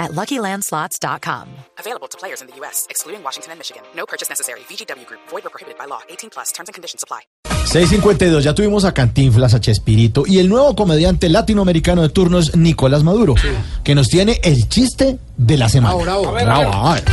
at LuckyLandSlots.com. Available to players in the U.S., excluding Washington and Michigan. No purchase necessary. VGW Group. Void or prohibited by law. 18 plus. Terms and conditions apply. 652, ya tuvimos a Cantinflas, a Chespirito y el nuevo comediante latinoamericano de turnos, Nicolás Maduro, que nos tiene el chiste de la semana. Bravo, Bravo, a ver.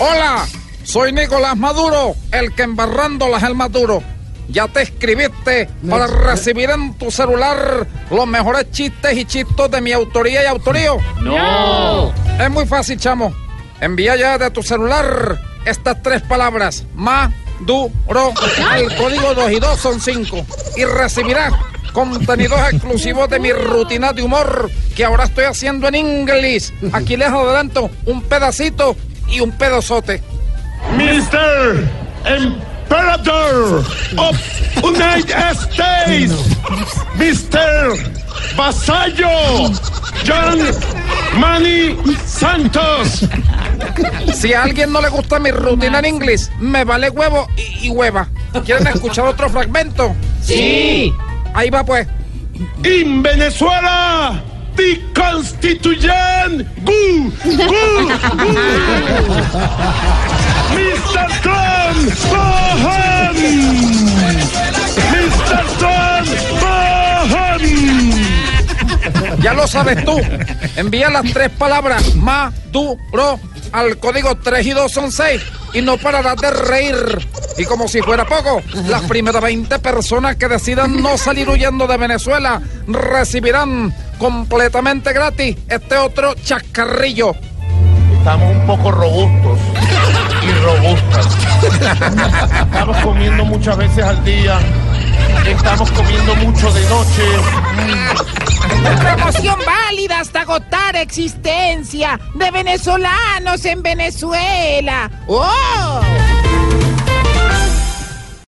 Hola, soy Nicolás Maduro, el que embarrándolas el Maduro. Ya te escribiste para recibir en tu celular los mejores chistes y chistos de mi autoría y autorío. ¡No! Es muy fácil, chamo. Envía ya de tu celular estas tres palabras. Maduro. El código 2 y 2 son 5. Y recibirás contenidos exclusivos de mi rutina de humor que ahora estoy haciendo en inglés. Aquí les adelanto un pedacito y un pedazote. Mr. Imperator of United States, Mr. Vasallo, John Manny Santos. Si a alguien no le gusta mi rutina en inglés, me vale huevo y, y hueva. ¿Quieren escuchar otro fragmento? Sí. Ahí va pues. In Venezuela, the Constitution, gu, gu, gu. Mr. Ya lo sabes tú. Envía las tres palabras maduro al código 3 y 2 son 6 y no pararás de reír. Y como si fuera poco, las primeras 20 personas que decidan no salir huyendo de Venezuela recibirán completamente gratis este otro chascarrillo. Estamos un poco robustos y robustas. Estamos comiendo muchas veces al día. Estamos comiendo mucho de noche. Promoción válida hasta agotar existencia de venezolanos en Venezuela. ¡Oh!